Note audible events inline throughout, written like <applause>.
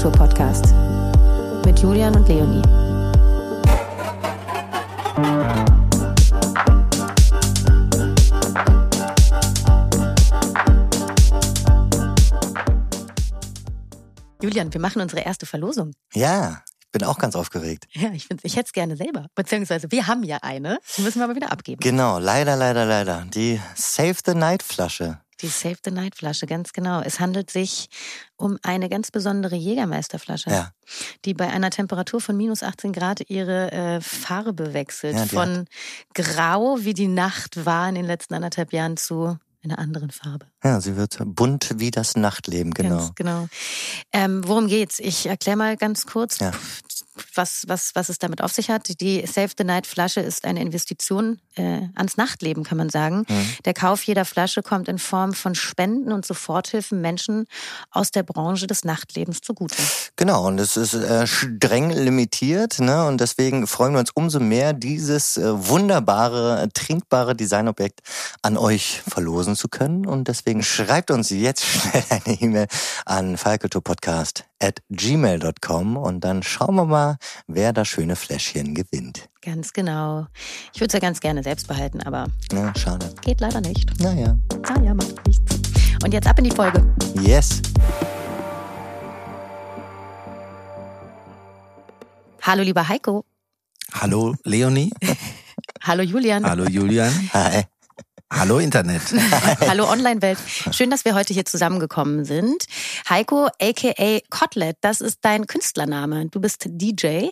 Feierkultur-Podcast mit Julian und Leonie. Julian, wir machen unsere erste Verlosung. Ja, ich bin auch ganz aufgeregt. Ja, ich, ich hätte es gerne selber. Beziehungsweise wir haben ja eine, die müssen wir aber wieder abgeben. Genau, leider, leider, leider. Die Save the Night Flasche. Die Save the Night Flasche, ganz genau. Es handelt sich um eine ganz besondere Jägermeisterflasche, Ja. die bei einer Temperatur von minus 18 Grad ihre äh, Farbe wechselt. Ja, von grau, wie die Nacht war in den letzten anderthalb Jahren, zu einer anderen Farbe. Ja, sie wird bunt wie das Nachtleben, genau. Ganz genau. Ähm, worum geht's? Ich erkläre mal ganz kurz, Ja. Was, was, was es damit auf sich hat. Die Save the Night Flasche ist eine Investition äh, ans Nachtleben, kann man sagen. Mhm. Der Kauf jeder Flasche kommt in Form von Spenden und Soforthilfen Menschen aus der Branche des Nachtlebens zugute. Genau, und es ist äh, streng limitiert, ne? Und deswegen freuen wir uns umso mehr, dieses äh, wunderbare, äh, trinkbare Designobjekt an euch verlosen zu können. Und deswegen schreibt uns jetzt <laughs> schnell eine E-Mail an falkulturpodcast at gmail.com und dann schauen wir mal, wer das schöne Fläschchen gewinnt. Ganz genau. Ich würde es ja ganz gerne selbst behalten, aber Ja, schade. geht leider nicht. Naja. Ah ja, macht nichts. Und jetzt ab in die Folge. Yes. Hallo, lieber Heiko. Hallo Leonie. <laughs> Hallo, Julian. Hallo Julian. Hi. Hallo Internet. <laughs> Hallo Online-Welt. Schön, dass wir heute hier zusammengekommen sind. Heiko, aka Kotlet, das ist dein Künstlername. Du bist DJ.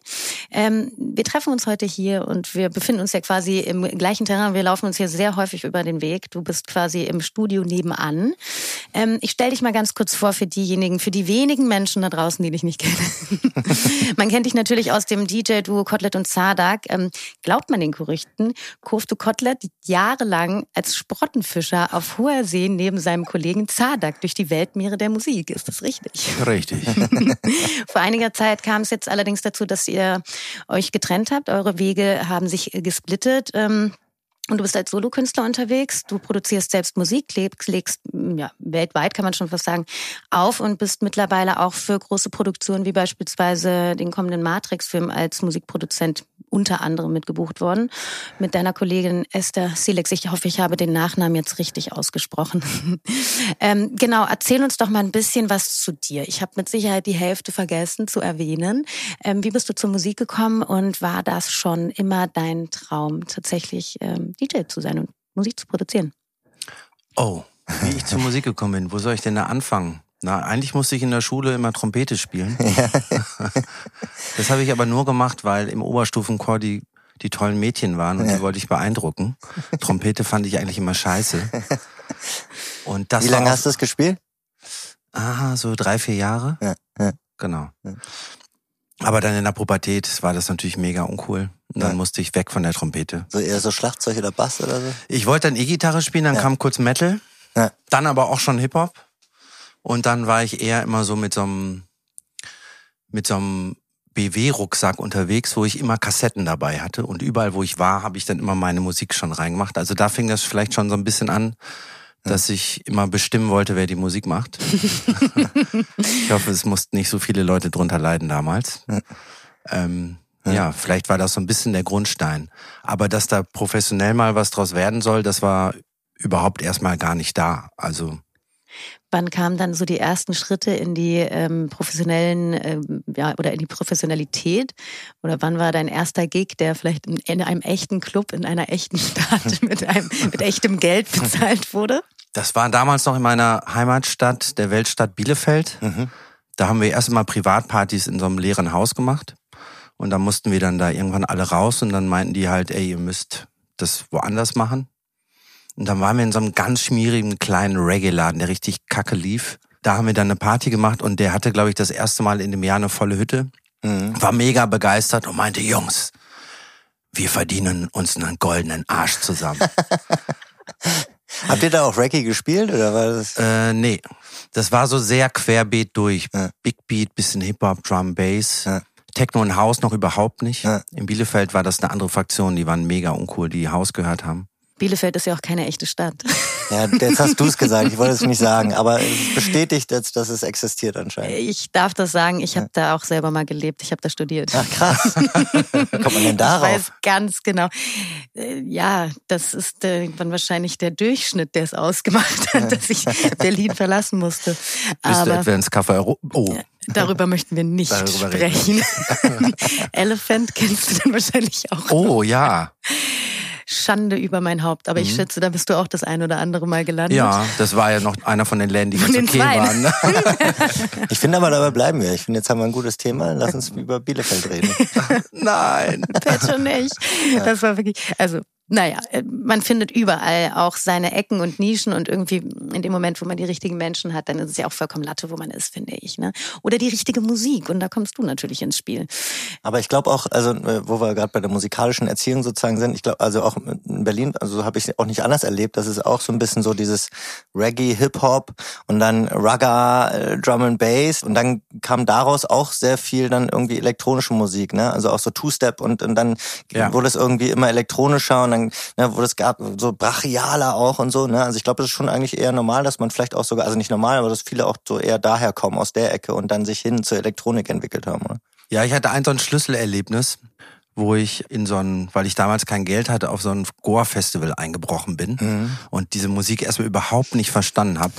Ähm, wir treffen uns heute hier und wir befinden uns ja quasi im gleichen Terrain. Wir laufen uns hier sehr häufig über den Weg. Du bist quasi im Studio nebenan. Ähm, ich stelle dich mal ganz kurz vor für diejenigen, für die wenigen Menschen da draußen, die dich nicht kennen. <laughs> man kennt dich natürlich aus dem DJ-Duo Kotlet und Zardak. Ähm, glaubt man den Gerüchten, kurfte Kotlet jahrelang als Sprottenfischer auf hoher See neben seinem Kollegen Zardak durch die Weltmeere der Musik. Ist das richtig? Richtig. <laughs> Vor einiger Zeit kam es jetzt allerdings dazu, dass ihr euch getrennt habt. Eure Wege haben sich gesplittet. Ähm, und du bist als Solokünstler unterwegs, du produzierst selbst Musik, legst, legst ja, weltweit kann man schon fast sagen, auf und bist mittlerweile auch für große Produktionen wie beispielsweise den kommenden Matrix-Film als Musikproduzent unter anderem mitgebucht worden. Mit deiner Kollegin Esther Silex. Ich hoffe, ich habe den Nachnamen jetzt richtig ausgesprochen. <laughs> ähm, genau, erzähl uns doch mal ein bisschen was zu dir. Ich habe mit Sicherheit die Hälfte vergessen zu erwähnen. Ähm, wie bist du zur Musik gekommen und war das schon immer dein Traum, tatsächlich ähm, DJ zu sein und Musik zu produzieren? Oh, wie ich zur Musik gekommen bin. Wo soll ich denn da anfangen? Na, eigentlich musste ich in der Schule immer Trompete spielen. <laughs> <laughs> das habe ich aber nur gemacht, weil im Oberstufenchor die, die tollen Mädchen waren und die wollte ich beeindrucken. <laughs> Trompete fand ich eigentlich immer scheiße. Und das Wie lange auch- hast du das gespielt? Ah, so drei, vier Jahre. Ja, ja. Genau. Aber dann in der Pubertät war das natürlich mega uncool. Und dann Ja. musste ich weg von der Trompete. So eher so Schlagzeug oder Bass oder so? Ich wollte dann E-Gitarre spielen, dann Ja. kam kurz Metal, Ja. dann aber auch schon Hip-Hop. Und dann war ich eher immer so mit so einem, mit so einem BW-Rucksack unterwegs, wo ich immer Kassetten dabei hatte. Und überall, wo ich war, habe ich dann immer meine Musik schon reingemacht. Also da fing das vielleicht schon so ein bisschen an, dass ich immer bestimmen wollte, wer die Musik macht. <laughs> ich hoffe, es mussten nicht so viele Leute drunter leiden damals. Ähm, ja, vielleicht war das so ein bisschen der Grundstein. Aber dass da professionell mal was draus werden soll, das war überhaupt erstmal gar nicht da. Also Wann kamen dann so die ersten Schritte in die ähm, professionellen, ähm, ja, oder in die Professionalität? Oder wann war dein erster Gig, der vielleicht in, in einem echten Club, in einer echten Stadt <laughs> mit einem, mit echtem Geld bezahlt wurde? das war damals noch in meiner Heimatstadt, der Weltstadt Bielefeld. Mhm. Da haben wir erst mal Privatpartys in so einem leeren Haus gemacht. Und da mussten wir dann da irgendwann alle raus und dann meinten die halt, ey, ihr müsst das woanders machen. Und dann waren wir in so einem ganz schmierigen kleinen Reggae-Laden, der richtig kacke lief. Da haben wir dann eine Party gemacht und der hatte, glaube ich, das erste Mal in dem Jahr eine volle Hütte. Mhm. War mega begeistert und meinte, Jungs, wir verdienen uns einen goldenen Arsch zusammen. <laughs> Habt ihr da auch Reggae gespielt oder war das? Äh, nee. Das war so sehr querbeet durch. Ja. Big Beat, bisschen Hip-Hop, Drum, Bass. Ja. Techno und House noch überhaupt nicht. Ja. In Bielefeld war das eine andere Fraktion, die waren mega uncool, die House gehört haben. Bielefeld ist ja auch keine echte Stadt. Ja, jetzt hast du es <laughs> gesagt, ich wollte es nicht sagen, aber es bestätigt jetzt, dass es existiert anscheinend. Ich darf das sagen, ich habe da auch selber mal gelebt, ich habe da studiert. Ach krass. <laughs> Wie kommt man denn darauf? Ich weiß ganz genau. Äh, ja, das ist äh, dann wahrscheinlich der Durchschnitt, der es ausgemacht hat, dass ich Berlin verlassen musste. Bist du etwa ins Café Oh. Darüber möchten wir nicht Darüber sprechen. <laughs> Elephant kennst du dann wahrscheinlich auch. Oh ja. Schande über mein Haupt. Aber mhm. ich schätze, da bist du auch das ein oder andere Mal gelandet. Ja, das war ja noch einer von den Ländern, die ganz okay Zweien. waren. Ne? <laughs> ich finde aber, dabei bleiben wir. Ich finde, jetzt haben wir ein gutes Thema. Lass uns über Bielefeld reden. <laughs> Nein. <laughs> Bitte nicht. Das war wirklich, also naja, äh, man findet überall auch seine Ecken und Nischen und irgendwie in dem Moment, wo man die richtigen Menschen hat, dann ist es ja auch vollkommen Latte, wo man ist, finde ich. Ne? Oder die richtige Musik und da kommst du natürlich ins Spiel. Aber ich glaube auch, also äh, wo wir gerade bei der musikalischen Erziehung sozusagen sind, ich glaube, also auch in Berlin, also habe ich auch nicht anders erlebt, das ist auch so ein bisschen so dieses Reggae, Hip-Hop und dann Ragga, äh, Drum and Bass und dann kam daraus auch sehr viel dann irgendwie elektronische Musik, ne? Also auch so Two-Step und, und dann ja. wurde es irgendwie immer elektronischer und dann dann, ne, wo das gab, so brachialer auch und so, ne? Also ich glaube, es ist schon eigentlich eher normal, dass man vielleicht auch sogar, also nicht normal, aber dass viele auch so eher daher kommen, aus der Ecke und dann sich hin zur Elektronik entwickelt haben, oder? Ja, ich hatte ein so ein Schlüsselerlebnis, wo ich in so ein, weil ich damals kein Geld hatte, auf so ein Goa-Festival eingebrochen bin mhm. und diese Musik erstmal überhaupt nicht verstanden habe.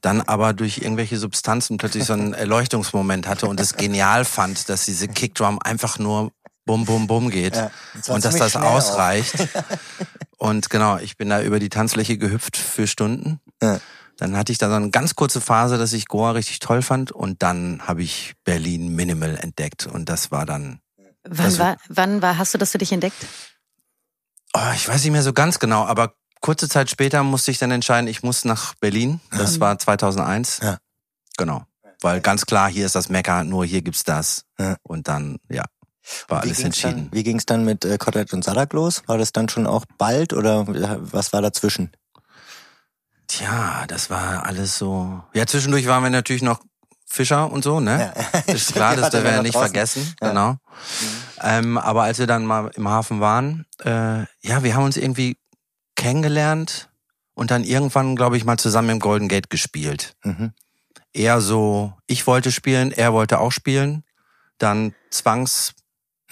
Dann aber durch irgendwelche Substanzen plötzlich so einen <laughs> Erleuchtungsmoment hatte und es genial fand, dass diese Kickdrum einfach nur bum, bum, bum geht. Ja, und dass das ausreicht. <laughs> und genau, ich bin da über die Tanzfläche gehüpft für Stunden. Ja. Dann hatte ich da so eine ganz kurze Phase, dass ich Goa richtig toll fand. Und dann habe ich Berlin Minimal entdeckt. Und das war dann. Wann war, wann war, hast du das für dich entdeckt? Oh, ich weiß nicht mehr so ganz genau, aber kurze Zeit später musste ich dann entscheiden, ich muss nach Berlin. Das war 2001. Ja. Genau. Weil ganz klar, hier ist das Mekka, nur hier gibt's das. Ja. Und dann, ja, war alles entschieden. Dann, wie ging es dann mit äh, Kotelett und Sadak los? War das dann schon auch bald oder was war dazwischen? Tja, das war alles so. Ja, zwischendurch waren wir natürlich noch Fischer und so, ne? Ja. <laughs> Ist klar, <laughs> das dürfen wir ja nicht draußen. vergessen. Ja. Genau. Mhm. Ähm, aber als wir dann mal im Hafen waren, äh, ja, wir haben uns irgendwie kennengelernt und dann irgendwann, glaube ich, mal zusammen im Golden Gate gespielt. Mhm. Eher so, ich wollte spielen, er wollte auch spielen. Dann zwangs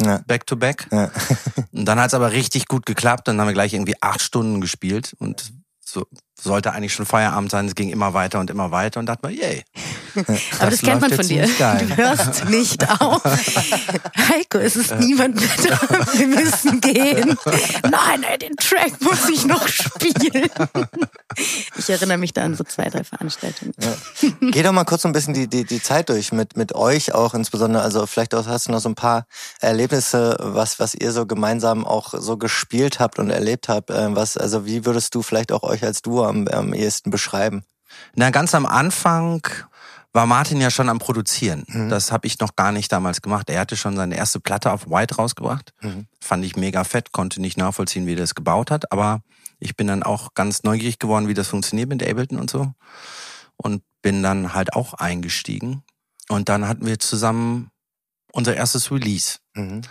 ja. back to back. Ja. und dann hat es aber richtig gut geklappt. Dann haben wir gleich irgendwie acht Stunden gespielt und so sollte eigentlich schon Feierabend sein. Es ging immer weiter und immer weiter und dachte mir, yay. <laughs> Aber das, kennt man von dir. Du hörst nicht auf. Heiko, es ist niemand mehr da. Wir müssen gehen. Nein, ey, den Track muss ich noch spielen. Ich erinnere mich da an so zwei, drei Veranstaltungen. Ja. Geh doch mal kurz so ein bisschen die, die, die Zeit durch mit, mit euch auch insbesondere. Also vielleicht auch hast du noch so ein paar Erlebnisse, was, was ihr so gemeinsam auch so gespielt habt und erlebt habt. Äh, was, also wie würdest du vielleicht auch euch als Duo am, am ehesten beschreiben? Na, ganz am Anfang war Martin ja schon am Produzieren. Mhm. Das habe ich noch gar nicht damals gemacht. Er hatte schon seine erste Platte auf White rausgebracht. Mhm. Fand ich mega fett, konnte nicht nachvollziehen, wie er das gebaut hat. Aber ich bin dann auch ganz neugierig geworden, wie das funktioniert mit Ableton und so. Und bin dann halt auch eingestiegen. Und dann hatten wir zusammen unser erstes Release. Mhm.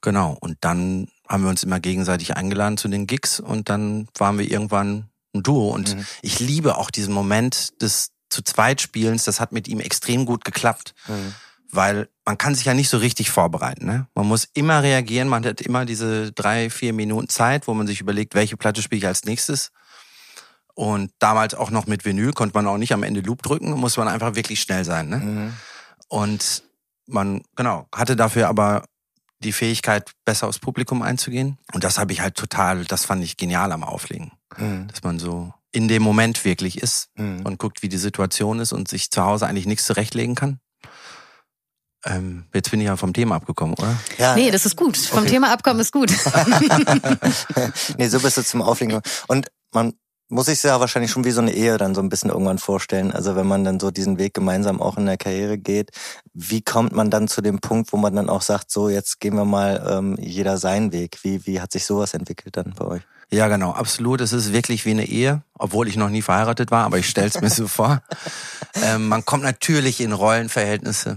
Genau. Und dann haben wir uns immer gegenseitig eingeladen zu den Gigs und dann waren wir irgendwann ein Duo. Und mhm. ich liebe auch diesen Moment des zu zweit Spielens. Das hat mit ihm extrem gut geklappt. Mhm. Weil man kann sich ja nicht so richtig vorbereiten. Ne? Man muss immer reagieren. Man hat immer diese drei, vier Minuten Zeit, wo man sich überlegt, welche Platte spiele ich als nächstes. Und damals auch noch mit Vinyl konnte man auch nicht am Ende Loop drücken, muss man einfach wirklich schnell sein. Ne? Mhm. Und man, genau, hatte dafür aber die Fähigkeit, besser aufs Publikum einzugehen. Und das habe ich halt total, das fand ich genial am Auflegen. Mhm. Dass man so in dem Moment wirklich ist mhm. und guckt, wie die Situation ist und sich zu Hause eigentlich nichts zurechtlegen kann. Ähm, jetzt bin ich ja vom Thema abgekommen, oder? Ja. Nee, das ist gut. Vom okay. Thema abkommen ist gut. <laughs> <laughs> nee, so bist du zum Auflegen. Und man muss sich ja wahrscheinlich schon wie so eine Ehe dann so ein bisschen irgendwann vorstellen. Also wenn man dann so diesen Weg gemeinsam auch in der Karriere geht, wie kommt man dann zu dem Punkt, wo man dann auch sagt, so jetzt gehen wir mal ähm, jeder seinen Weg? Wie, wie hat sich sowas entwickelt dann bei euch? Ja, genau, absolut. Es ist wirklich wie eine Ehe, obwohl ich noch nie verheiratet war, aber ich stell's mir so vor. <laughs> Ähm, man kommt natürlich in Rollenverhältnisse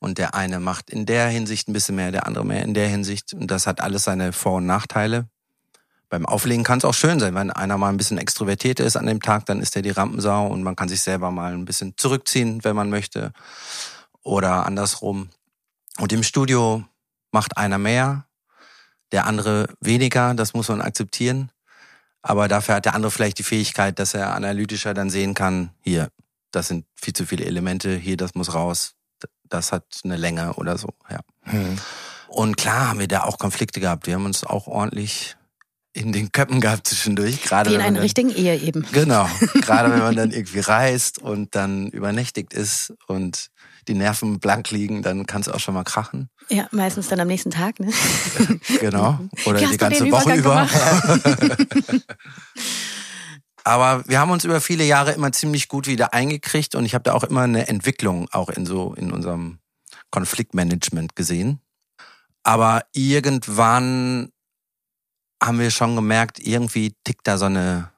und der eine macht in der Hinsicht ein bisschen mehr, der andere mehr in der Hinsicht und das hat alles seine Vor- und Nachteile. Beim Auflegen kann es auch schön sein, wenn einer mal ein bisschen extrovertiert ist an dem Tag, dann ist er die Rampensau und man kann sich selber mal ein bisschen zurückziehen, wenn man möchte. Oder andersrum. Und im Studio macht einer mehr, der andere weniger, das muss man akzeptieren. Aber dafür hat der andere vielleicht die Fähigkeit, dass er analytischer dann sehen kann, hier, das sind viel zu viele Elemente, hier, das muss raus, das hat eine Länge oder so, ja. Mhm. Und klar haben wir da auch Konflikte gehabt. Wir haben uns auch ordentlich in den Köppen gehabt zwischendurch. Gerade Wie in einer richtigen Ehe eben. Genau. <laughs> Gerade wenn man dann irgendwie reist und dann übernächtigt ist und die Nerven blank liegen, dann kann es auch schon mal krachen. Ja, meistens dann am nächsten Tag, ne? <laughs> genau. <laughs> Oder die ganze Woche über. Aber wir haben uns über viele Jahre immer ziemlich gut wieder eingekriegt und ich habe da auch immer eine Entwicklung auch in so in unserem Konfliktmanagement gesehen. Aber irgendwann haben wir schon gemerkt, irgendwie tickt da so eine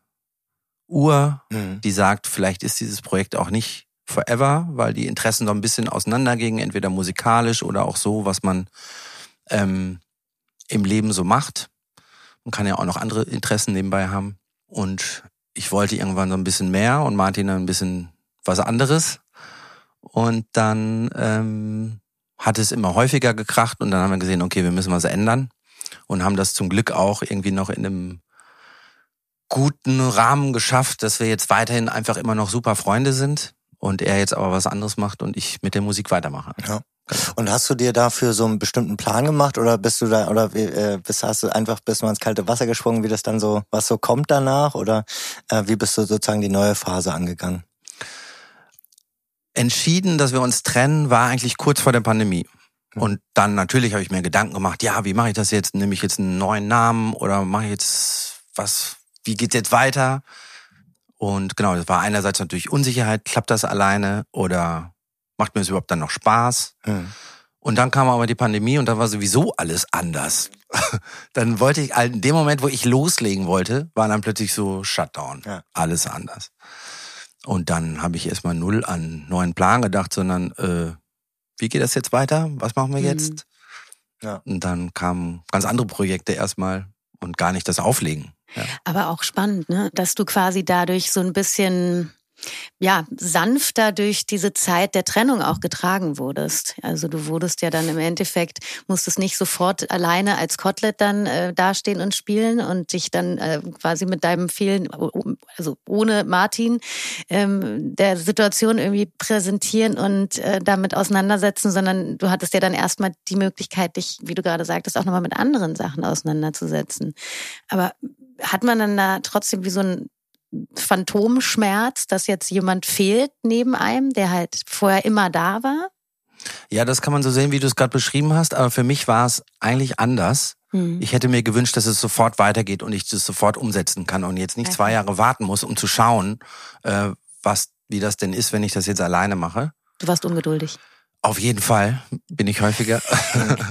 Uhr, mhm. die sagt, vielleicht ist dieses Projekt auch nicht forever, weil die Interessen so ein bisschen auseinandergingen, entweder musikalisch oder auch so, was man ähm, im Leben so macht. Man kann ja auch noch andere Interessen nebenbei haben. Und ich wollte irgendwann so ein bisschen mehr und Martin ein bisschen was anderes. Und dann ähm, hat es immer häufiger gekracht und dann haben wir gesehen, okay, wir müssen was ändern und haben das zum Glück auch irgendwie noch in einem guten Rahmen geschafft, dass wir jetzt weiterhin einfach immer noch super Freunde sind und er jetzt aber was anderes macht und ich mit der Musik weitermache. Ja. Und hast du dir dafür so einen bestimmten Plan gemacht oder bist du da oder äh, bist hast du einfach bist du ins kalte Wasser gesprungen, wie das dann so was so kommt danach oder äh, wie bist du sozusagen die neue Phase angegangen? entschieden, dass wir uns trennen, war eigentlich kurz vor der Pandemie. Und dann natürlich habe ich mir Gedanken gemacht, ja, wie mache ich das jetzt? Nehme ich jetzt einen neuen Namen oder mache ich jetzt was, wie geht's jetzt weiter? Und genau, das war einerseits natürlich Unsicherheit, klappt das alleine oder macht mir das überhaupt dann noch Spaß? Mhm. Und dann kam aber die Pandemie und dann war sowieso alles anders. <laughs> dann wollte ich, in dem Moment, wo ich loslegen wollte, war dann plötzlich so Shutdown. Ja. Alles anders. Und dann habe ich erstmal null an neuen Plan gedacht, sondern äh, wie geht das jetzt weiter? Was machen wir mhm. jetzt? Ja. Und dann kamen ganz andere Projekte erstmal und gar nicht das Auflegen. Ja. Aber auch spannend, ne? dass du quasi dadurch so ein bisschen ja, sanfter durch diese Zeit der Trennung auch getragen wurdest. Also du wurdest ja dann im Endeffekt, musstest nicht sofort alleine als Kotelett dann äh, dastehen und spielen und dich dann äh, quasi mit deinem vielen, also ohne Martin, ähm, der Situation irgendwie präsentieren und äh, damit auseinandersetzen, sondern du hattest ja dann erstmal die Möglichkeit, dich, wie du gerade sagtest, auch nochmal mit anderen Sachen auseinanderzusetzen. Aber hat man dann da trotzdem wie so ein Phantomschmerz, dass jetzt jemand fehlt neben einem, der halt vorher immer da war? Ja, das kann man so sehen, wie du es gerade beschrieben hast, aber für mich war es eigentlich anders. Mhm. Ich hätte mir gewünscht, dass es sofort weitergeht und ich das sofort umsetzen kann und jetzt nicht okay. zwei Jahre warten muss, um zu schauen, äh, was, wie das denn ist, wenn ich das jetzt alleine mache. Du warst ungeduldig. Auf jeden Fall bin ich häufiger. <laughs>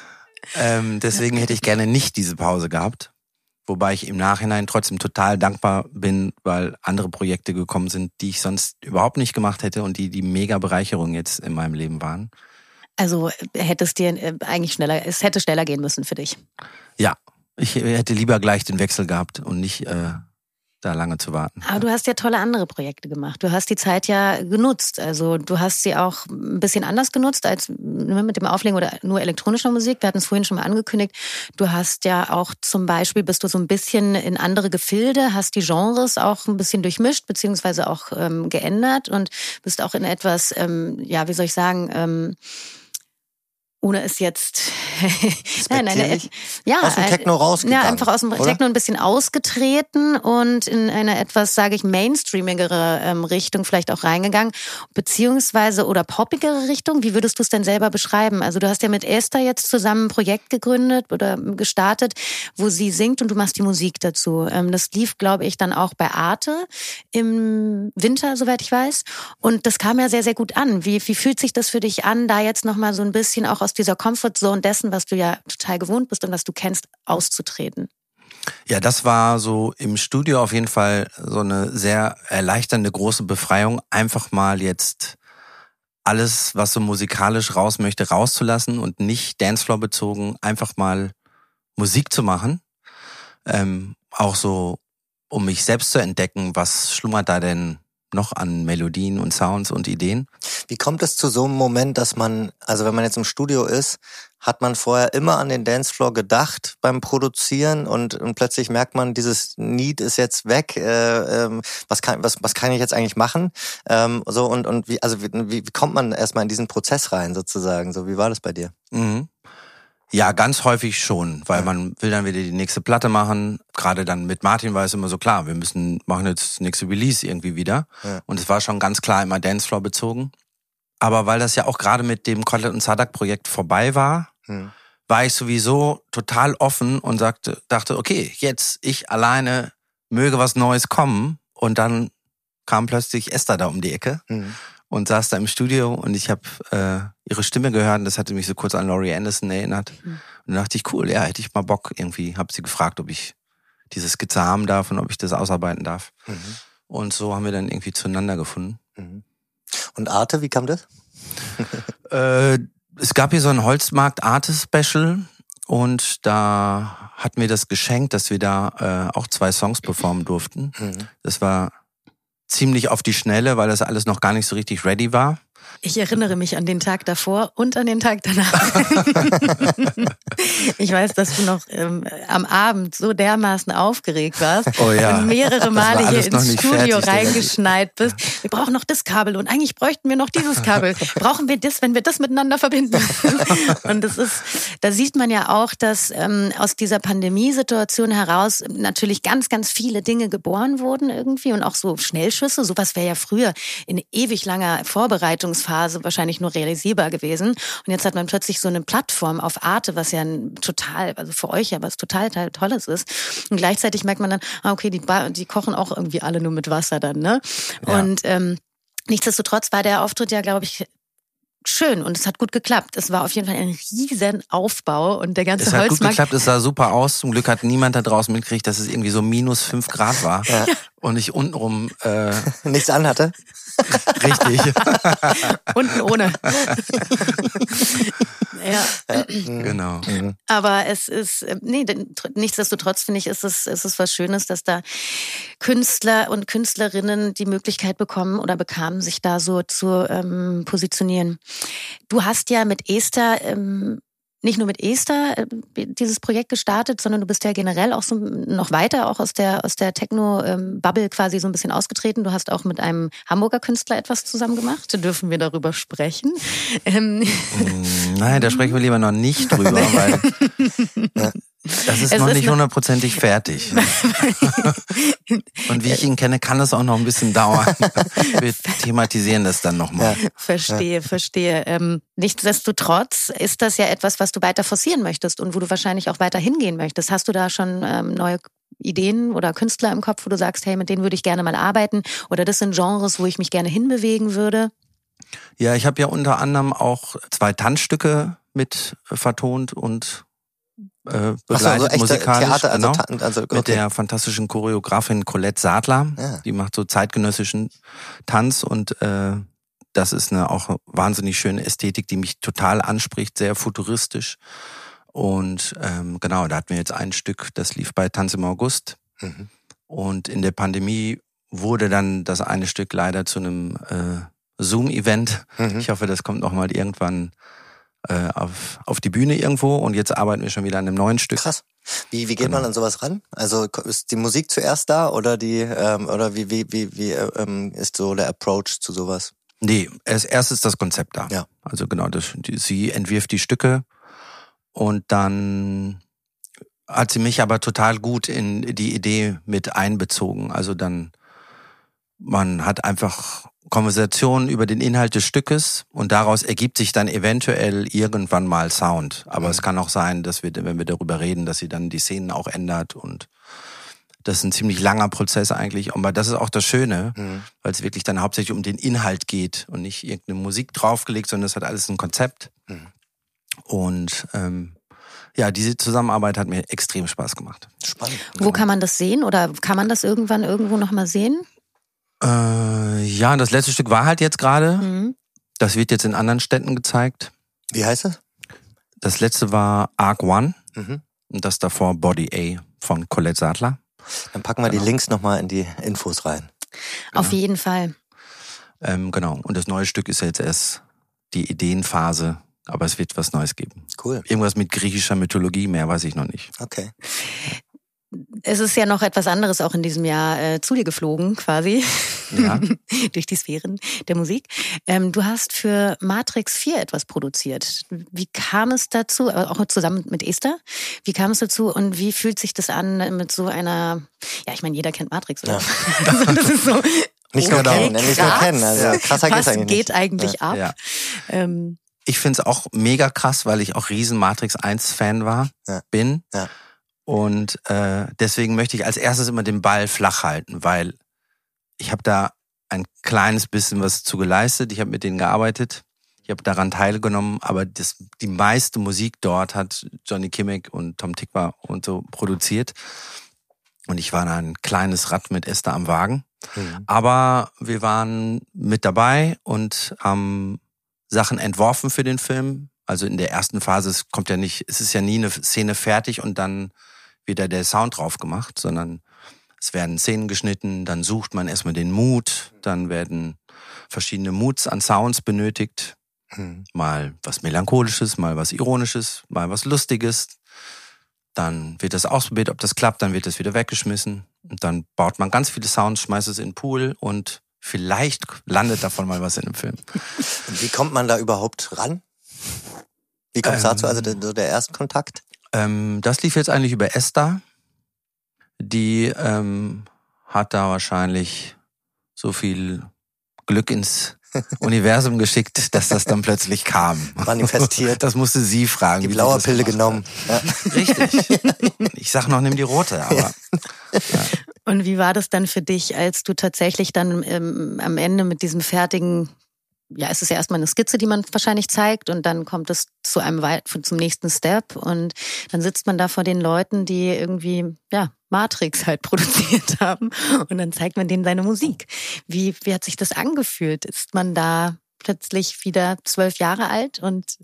<laughs> ähm, deswegen hätte ich gerne nicht diese Pause gehabt. Wobei ich im Nachhinein trotzdem total dankbar bin, weil andere Projekte gekommen sind, die ich sonst überhaupt nicht gemacht hätte und die die mega Bereicherung jetzt in meinem Leben waren. Also hättest dir äh, eigentlich schneller, es hätte schneller gehen müssen für dich. Ja, ich hätte lieber gleich den Wechsel gehabt und nicht äh, da lange zu warten. Aber du hast ja tolle andere Projekte gemacht. Du hast die Zeit ja genutzt. Also du hast sie auch ein bisschen anders genutzt als ne, mit dem Auflegen oder nur elektronischer Musik. Wir hatten es vorhin schon mal angekündigt. Du hast ja auch zum Beispiel, bist du so ein bisschen in andere Gefilde, hast die Genres auch ein bisschen durchmischt, beziehungsweise auch ähm, geändert und bist auch in etwas, ähm, ja, wie soll ich sagen, ähm, ohne es jetzt <laughs> nein, nein, nein, ja, aus dem Techno rausgegangen. Ja, einfach aus dem oder? Techno ein bisschen ausgetreten und in eine etwas, sage ich, mainstreamigere ähm, Richtung vielleicht auch reingegangen, beziehungsweise oder poppigere Richtung. Wie würdest du es denn selber beschreiben? Also du hast ja mit Esther jetzt zusammen ein Projekt gegründet oder gestartet, wo sie singt und du machst die Musik dazu. Ähm, das lief, glaube ich, dann auch bei Arte im Winter, soweit ich weiß. Und das kam ja sehr, sehr gut an. Wie, wie fühlt sich das für dich an, da jetzt nochmal so ein bisschen auch aus dieser Comfortzone dessen, was du ja total gewohnt bist und was du kennst, auszutreten? Ja, das war so im Studio auf jeden Fall so eine sehr erleichternde große Befreiung, einfach mal jetzt alles, was so musikalisch raus möchte, rauszulassen und nicht Dancefloor bezogen, einfach mal Musik zu machen. Ähm, auch so, um mich selbst zu entdecken, was schlummert da denn noch an Melodien und Sounds und Ideen. Wie kommt es zu so einem Moment, dass man, also wenn man jetzt im Studio ist, hat man vorher immer an den Dancefloor gedacht beim Produzieren und, und plötzlich merkt man, dieses Need ist jetzt weg. Äh, ähm, was kann was was kann ich jetzt eigentlich machen? Ähm, so und und wie also wie, wie kommt man erstmal in diesen Prozess rein sozusagen? So wie war das bei dir? Mhm. Ja, ganz häufig schon, weil man will dann wieder die nächste Platte machen. Gerade dann mit Martin war es immer so klar, wir müssen machen jetzt das nächste Release irgendwie wieder. Ja. Und es war schon ganz klar immer Dancefloor bezogen. Aber weil das ja auch gerade mit dem Kotlet und Sadak Projekt vorbei war, hm. war ich sowieso total offen und sagte, dachte, okay, jetzt ich alleine möge was Neues kommen. Und dann kam plötzlich Esther da um die Ecke. Hm und saß da im Studio und ich habe äh, ihre Stimme gehört und das hatte mich so kurz an Laurie Anderson erinnert. Mhm. Und dann dachte ich, cool, ja, hätte ich mal Bock irgendwie. Habe sie gefragt, ob ich diese Skizze haben darf und ob ich das ausarbeiten darf. Mhm. Und so haben wir dann irgendwie zueinander gefunden. Mhm. Und Arte, wie kam das? <laughs> äh, es gab hier so ein Holzmarkt Arte Special und da hat mir das geschenkt, dass wir da äh, auch zwei Songs performen durften. Mhm. Das war ziemlich auf die Schnelle, weil das alles noch gar nicht so richtig ready war. Ich erinnere mich an den Tag davor und an den Tag danach. <laughs> ich weiß, dass du noch ähm, am Abend so dermaßen aufgeregt warst oh ja. und mehrere Male hier ins Studio fertig, reingeschneit bist. Wir brauchen noch das Kabel und eigentlich bräuchten wir noch dieses Kabel. Brauchen wir das, wenn wir das miteinander verbinden? <laughs> und das ist, da sieht man ja auch, dass ähm, aus dieser Pandemiesituation heraus natürlich ganz, ganz viele Dinge geboren wurden irgendwie und auch so Schnellschüsse. Sowas wäre ja früher in ewig langer Vorbereitungs Anfangsphase wahrscheinlich nur realisierbar gewesen. Und jetzt hat man plötzlich so eine Plattform auf Arte, was ja ein total, also für euch ja was total, total Tolles ist. Und gleichzeitig merkt man dann, ah, okay, die, die kochen auch irgendwie alle nur mit Wasser dann, ne? Ja. Und ähm, Nichtsdestotrotz war der Auftritt ja, glaube ich, schön und es hat gut geklappt. Es war auf jeden Fall ein riesen Aufbau und der ganze es Holzmarkt. Es hat gut geklappt, es sah super aus. Zum Glück hat niemand da draußen mitgekriegt, dass es irgendwie so minus fünf Grad war ja. Und ich untenrum äh, <laughs> nichts anhatte. <laughs> Richtig. <laughs> Unten ohne. ja. <clears throat> Genau. Mhm. Aber es ist, äh, nee, nichtsdestotrotz finde ich, ist es, ist es was Schönes, dass da Künstler und Künstlerinnen die Möglichkeit bekommen oder bekamen, sich da so zu ähm, positionieren. Du hast ja mit Esther ähm, nicht nur mit Esther äh, dieses Projekt gestartet, sondern du bist ja generell auch so noch weiter auch aus der aus der Techno Bubble quasi so ein bisschen ausgetreten. Du hast auch mit einem Hamburger Künstler etwas zusammen gemacht. Dürfen wir darüber sprechen? Ähm. Mm, nein, da sprechen wir lieber noch nicht drüber, <laughs> weil Das ist es noch ist nicht hundertprozentig fertig. <laughs> Und wie ich ihn kenne, kann es auch noch ein bisschen dauern. <laughs> Wir thematisieren das dann nochmal. Ja. Verstehe, verstehe. Ähm, nichtsdestotrotz ist das ja etwas, was du weiter forcieren möchtest und wo du wahrscheinlich auch weiter hingehen möchtest. Hast du da schon ähm, neue Ideen oder Künstler im Kopf, wo du sagst, hey, mit denen würde ich gerne mal arbeiten? Oder das sind Genres, wo ich mich gerne hinbewegen würde? Ja, ich habe ja unter anderem auch zwei Tanzstücke mit vertont und äh, begleitet so, musikalisch Theater, also, genau, also, okay. mit der fantastischen Choreografin Colette Sadler. Ja. Die macht so zeitgenössischen Tanz und äh, das ist eine auch wahnsinnig schöne Ästhetik, die mich total anspricht, sehr futuristisch. Und ähm, genau, da hatten wir jetzt ein Stück, das lief bei Tanz im August. Mhm. Und in der Pandemie wurde dann das eine Stück leider zu einem äh, Zoom-Event. Mhm. Ich hoffe, das kommt noch mal irgendwann äh, auf, auf die Bühne irgendwo und jetzt arbeiten wir schon wieder an einem neuen Stück. Krass. Wie, wie geht genau. man an sowas ran? Also ist die Musik zuerst da oder die ähm, oder wie, wie, wie, wie ähm, ist so der Approach zu sowas? Nee, als erstes das Konzept da. Ja. Also genau, das, die, sie entwirft die Stücke und dann hat sie mich aber total gut in die Idee mit einbezogen. Also dann, man hat einfach Konversation über den Inhalt des Stückes und daraus ergibt sich dann eventuell irgendwann mal Sound. Aber mhm. es kann auch sein, dass wir, wenn wir darüber reden, dass sie dann die Szenen auch ändert und das ist ein ziemlich langer Prozess eigentlich. Aber das ist auch das Schöne, mhm. weil es wirklich dann hauptsächlich um den Inhalt geht und nicht irgendeine Musik draufgelegt, sondern es hat alles ein Konzept. Mhm. Und ähm, ja, diese Zusammenarbeit hat mir extrem Spaß gemacht. Spannend. Wo kann man das sehen oder kann man das irgendwann irgendwo nochmal sehen? Äh, ja, das letzte Stück war halt jetzt gerade. Mhm. Das wird jetzt in anderen Städten gezeigt. Wie heißt es? Das letzte war Arc One. Mhm. Und das davor Body A von Colette Sadler. Dann packen wir Genau. die Links nochmal in die Infos rein. Auf jeden Fall. Ähm, genau. Und das neue Stück ist jetzt erst die Ideenphase, aber es wird was Neues geben. Cool. Irgendwas mit griechischer Mythologie, mehr weiß ich noch nicht. Okay. Es ist ja noch etwas anderes auch in diesem Jahr äh, zu dir geflogen, quasi, Ja. <laughs> durch die Sphären der Musik. Ähm, du hast für Matrix 4 etwas produziert. Wie kam es dazu, äh, auch zusammen mit Esther? Wie kam es dazu und wie fühlt sich das an mit so einer, ja, ich meine, jeder kennt Matrix, oder? <laughs> Also, das ist so, <laughs> Nicht nur okay, kennen, ne? nicht nur krass. kennen. Also krasser geht's Was eigentlich geht nicht. eigentlich ab? Ja. Ähm, Ich find's auch mega krass, weil ich auch riesen Matrix 1 Fan war, Ja. bin. Ja. Und äh, deswegen möchte ich als erstes immer den Ball flach halten, weil ich habe da ein kleines bisschen was zu geleistet. Ich habe mit denen gearbeitet. Ich habe daran teilgenommen, aber das, die meiste Musik dort hat Johnny Kimmick und Tom Tikva und so produziert. Und ich war da ein kleines Rad mit Esther am Wagen. Mhm. Aber wir waren mit dabei und haben Sachen entworfen für den Film. Also in der ersten Phase, es kommt ja nicht, es ist ja nie eine Szene fertig und dann wieder der Sound drauf gemacht, sondern es werden Szenen geschnitten, dann sucht man erstmal den Mut, dann werden verschiedene Moods an Sounds benötigt. Mhm. Mal was Melancholisches, mal was Ironisches, mal was Lustiges. Dann wird das ausprobiert, ob das klappt, dann wird das wieder weggeschmissen. Und dann baut man ganz viele Sounds, schmeißt es in den Pool und vielleicht landet davon mal was in dem Film. Und <laughs> wie kommt man da überhaupt ran? Wie kommt es Ähm, dazu? Also der, so der erste Kontakt? Ähm, das lief jetzt eigentlich über Esther. Die ähm, hat da wahrscheinlich so viel Glück ins <laughs> Universum geschickt, dass das dann plötzlich kam. Manifestiert. Das musste sie fragen. Die blaue Pille genommen. Ja. Richtig. <laughs> Ich sag noch, nimm die rote, aber Und wie war das dann für dich, als du tatsächlich dann ähm, am Ende mit diesem fertigen, ja, es ist ja erstmal eine Skizze, die man wahrscheinlich zeigt und dann kommt es zu einem weit, zum nächsten Step und dann sitzt man da vor den Leuten, die irgendwie, ja, Matrix <laughs> halt produziert haben und dann zeigt man denen seine Musik. Wie, wie hat sich das angefühlt? Ist man da plötzlich wieder zwölf Jahre alt und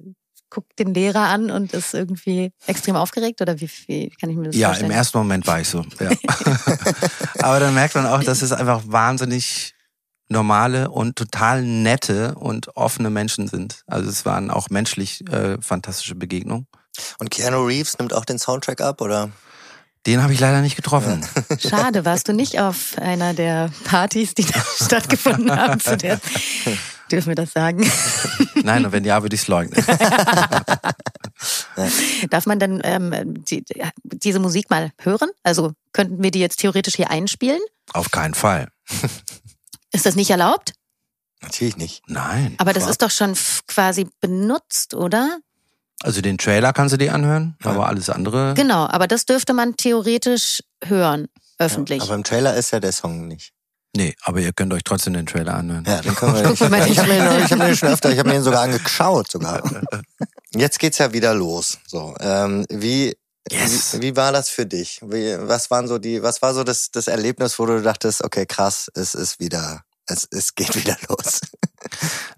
guckt den Lehrer an und ist irgendwie extrem aufgeregt oder wie, wie kann ich mir das ja, vorstellen? im ersten Moment war ich so. Ja. <laughs> <laughs> aber dann merkt man auch, dass es einfach wahnsinnig normale und total nette und offene Menschen sind. Also es waren auch menschlich äh, fantastische Begegnungen. Und Keanu Reeves nimmt auch den Soundtrack ab, oder? Den habe ich leider nicht getroffen. <laughs> Schade, warst du nicht auf einer der Partys, die da <laughs> stattgefunden haben zu der <laughs> Dürfen wir das sagen? Nein, und wenn ja, würde ich es leugnen. Darf man denn ähm, die, diese Musik mal hören? Also könnten wir die jetzt theoretisch hier einspielen? Auf keinen Fall. Ist das nicht erlaubt? Natürlich nicht. Nein. Aber das ist doch schon quasi benutzt, oder? Also den Trailer kannst du dir anhören, Ja. aber alles andere. Genau, aber das dürfte man theoretisch hören, öffentlich. Aber im Trailer ist ja der Song nicht. Nee, aber ihr könnt euch trotzdem den Trailer anhören. Ja, den können wir Gucken wir mal Ich den habe mir, ich hab mir den schon öfter, ich habe mir den sogar angeschaut sogar. <laughs> Jetzt geht's ja wieder los. So, ähm, wie Yes. wie, wie war das für dich? Wie, was waren so die, was war so das, das Erlebnis, wo du dachtest, okay, krass, es ist wieder, es, es geht <laughs> wieder los.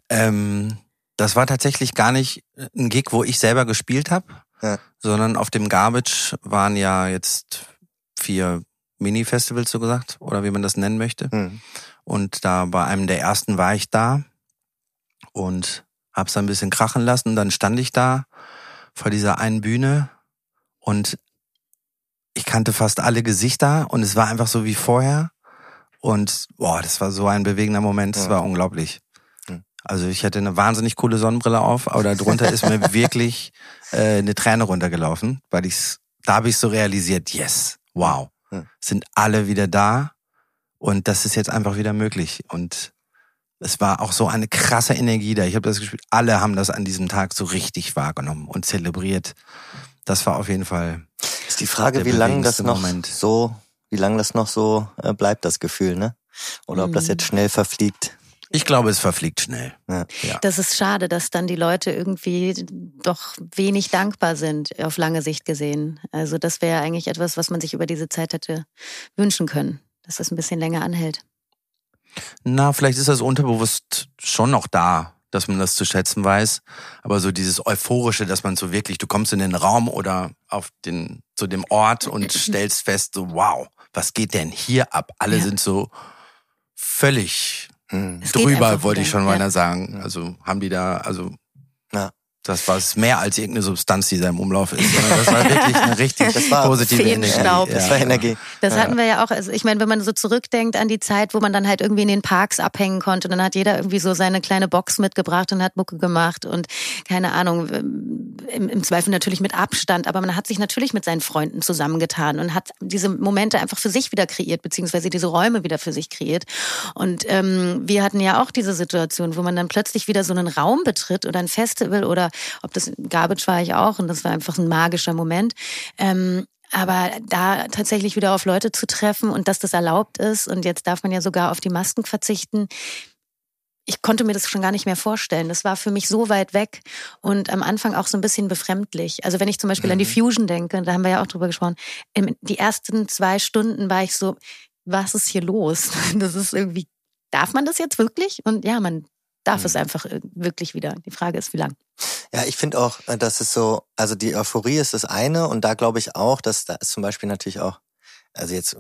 Ähm, das war tatsächlich gar nicht ein Gig, wo ich selber gespielt habe, Ja. sondern auf dem Garbage waren ja jetzt vier Mini-Festivals, so gesagt, oder wie man das nennen möchte. Hm. Und da bei einem der ersten war ich da und hab's ein bisschen krachen lassen. Dann stand ich da vor dieser einen Bühne und ich kannte fast alle Gesichter und es war einfach so wie vorher. Und boah, das war so ein bewegender Moment, das Ja. war unglaublich. Also ich hatte eine wahnsinnig coole Sonnenbrille auf, aber darunter ist mir <laughs> wirklich äh, eine Träne runtergelaufen, weil ich's, da habe ich so realisiert, yes, wow, Hm. sind alle wieder da und das ist jetzt einfach wieder möglich. Und es war auch so eine krasse Energie da. Ich habe das Gefühl, alle haben das an diesem Tag so richtig wahrgenommen und zelebriert. Das war auf jeden Fall. Ist die Frage, wie lange das noch Moment. so, wie lange das noch so äh, bleibt, das Gefühl, ne? Oder ob das Mhm. jetzt schnell verfliegt. Ich glaube, es verfliegt schnell. Ja. Ja. Das ist schade, dass dann die Leute irgendwie doch wenig dankbar sind, auf lange Sicht gesehen. Also das wäre eigentlich etwas, was man sich über diese Zeit hätte wünschen können, dass das ein bisschen länger anhält. Na, vielleicht ist das unterbewusst schon noch da, dass man das zu schätzen weiß. Aber so dieses Euphorische, dass man so wirklich, du kommst in den Raum oder auf den, zu dem Ort und <clears throat> stellst fest, so wow, was geht denn hier ab? Alle ja. sind so völlig hm. drüber, wollte ich schon mal ja. sagen. Also haben die da, also ja. Das war es mehr als irgendeine Substanz, die da im Umlauf ist. Das war wirklich eine richtig <laughs> das war positive Energie. Das war Energie. Das hatten wir ja auch. Also ich meine, wenn man so zurückdenkt an die Zeit, wo man dann halt irgendwie in den Parks abhängen konnte, dann hat jeder irgendwie so seine kleine Box mitgebracht und hat Mucke gemacht und keine Ahnung, im, im Zweifel natürlich mit Abstand, aber man hat sich natürlich mit seinen Freunden zusammengetan und hat diese Momente einfach für sich wieder kreiert, beziehungsweise diese Räume wieder für sich kreiert. Und ähm, wir hatten ja auch diese Situation, wo man dann plötzlich wieder so einen Raum betritt oder ein Festival oder ob das Garbage war ich auch und das war einfach ein magischer Moment. Ähm, aber da tatsächlich wieder auf Leute zu treffen und dass das erlaubt ist und jetzt darf man ja sogar auf die Masken verzichten. Ich konnte mir das schon gar nicht mehr vorstellen. Das war für mich so weit weg und am Anfang auch so ein bisschen befremdlich. Also wenn ich zum Beispiel mhm. an die mhm. Fusion denke, da haben wir ja auch drüber gesprochen, die ersten zwei Stunden war ich so, was ist hier los? <laughs> Das ist irgendwie, darf man das jetzt wirklich? Und ja, man darf mhm. es einfach äh, wirklich wieder. Die Frage ist, wie lang. Ja, ich finde auch, äh, dass es so, also die Euphorie ist das eine und da glaube ich auch, dass da ist zum Beispiel natürlich auch also jetzt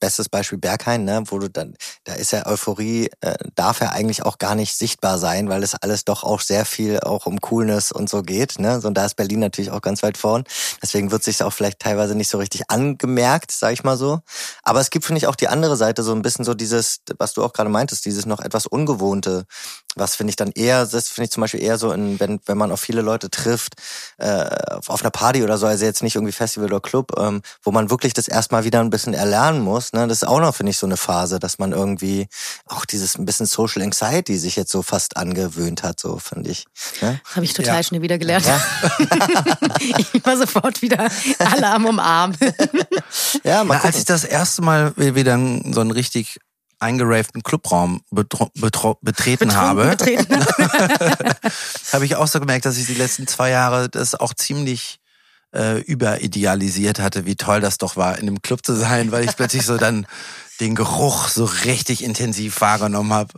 bestes Beispiel Berghain, ne, wo du dann, da ist ja Euphorie, äh, darf ja eigentlich auch gar nicht sichtbar sein, weil es alles doch auch sehr viel auch um Coolness und so geht, ne, so, und da ist Berlin natürlich auch ganz weit vorn, deswegen wird sich auch vielleicht teilweise nicht so richtig angemerkt, sag ich mal so, aber es gibt, finde ich, auch die andere Seite, so ein bisschen so dieses, was du auch gerade meintest, dieses noch etwas Ungewohnte, was finde ich dann eher, das finde ich zum Beispiel eher so, in, wenn, wenn man auf viele Leute trifft, äh, auf einer Party oder so, also jetzt nicht irgendwie Festival oder Club, ähm, wo man wirklich das erstmal wieder ein bisschen erlernen muss. Ne? Das ist auch noch, finde ich, so eine Phase, dass man irgendwie auch dieses ein bisschen Social Anxiety sich jetzt so fast angewöhnt hat, so finde ich. Ne? Habe ich total ja. schnell wieder gelernt. Ja. <laughs> ich war sofort wieder alle am Umarmen. ja, mal Na, als ich das erste Mal wieder so ein richtig eingeravten Clubraum betreten Betrunken habe, betreten. <laughs> habe ich auch so gemerkt, dass ich die letzten zwei Jahre das auch ziemlich äh, überidealisiert hatte, wie toll das doch war, in einem Club zu sein, weil ich plötzlich so dann den Geruch so richtig intensiv wahrgenommen habe.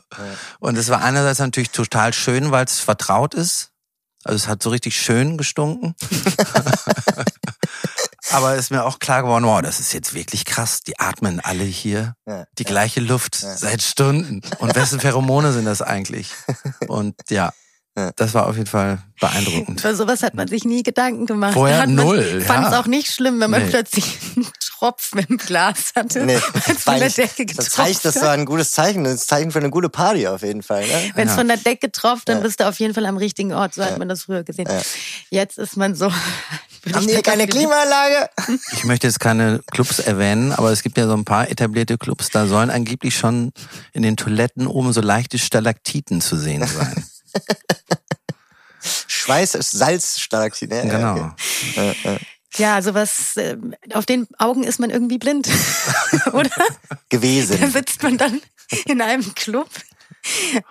Und es war einerseits natürlich total schön, weil es vertraut ist. Also es hat so richtig schön gestunken. <laughs> Aber ist mir auch klar geworden, wow, das ist jetzt wirklich krass. Die atmen alle hier ja, die ja. gleiche Luft ja. seit Stunden. Und wessen Pheromone sind das eigentlich? Und ja, das war auf jeden Fall beeindruckend. Für sowas hat man sich nie Gedanken gemacht. Vorher hat man, null. Fand es auch nicht schlimm, wenn man nee. plötzlich einen Tropfen im Glas hatte. Nee, von der Decke getroffen. Das zeigt, das war ein gutes Zeichen. Das ist ein Zeichen für eine gute Party auf jeden Fall. Ne? Wenn es ja. von der Decke tropft, dann ja. bist du auf jeden Fall am richtigen Ort. So ja. hat man das früher gesehen. Jetzt ist man so. Haben die keine Klimaanlage? Ich möchte jetzt keine Clubs erwähnen, aber es gibt ja so ein paar etablierte Clubs, da sollen angeblich schon in den Toiletten oben so leichte Stalaktiten zu sehen sein. <laughs> Schweiß, Salz stark. Ne? Genau. Okay. Ja, also was, äh, auf den Augen ist man irgendwie blind, <laughs> oder? Gewesen. Da sitzt man dann in einem Club.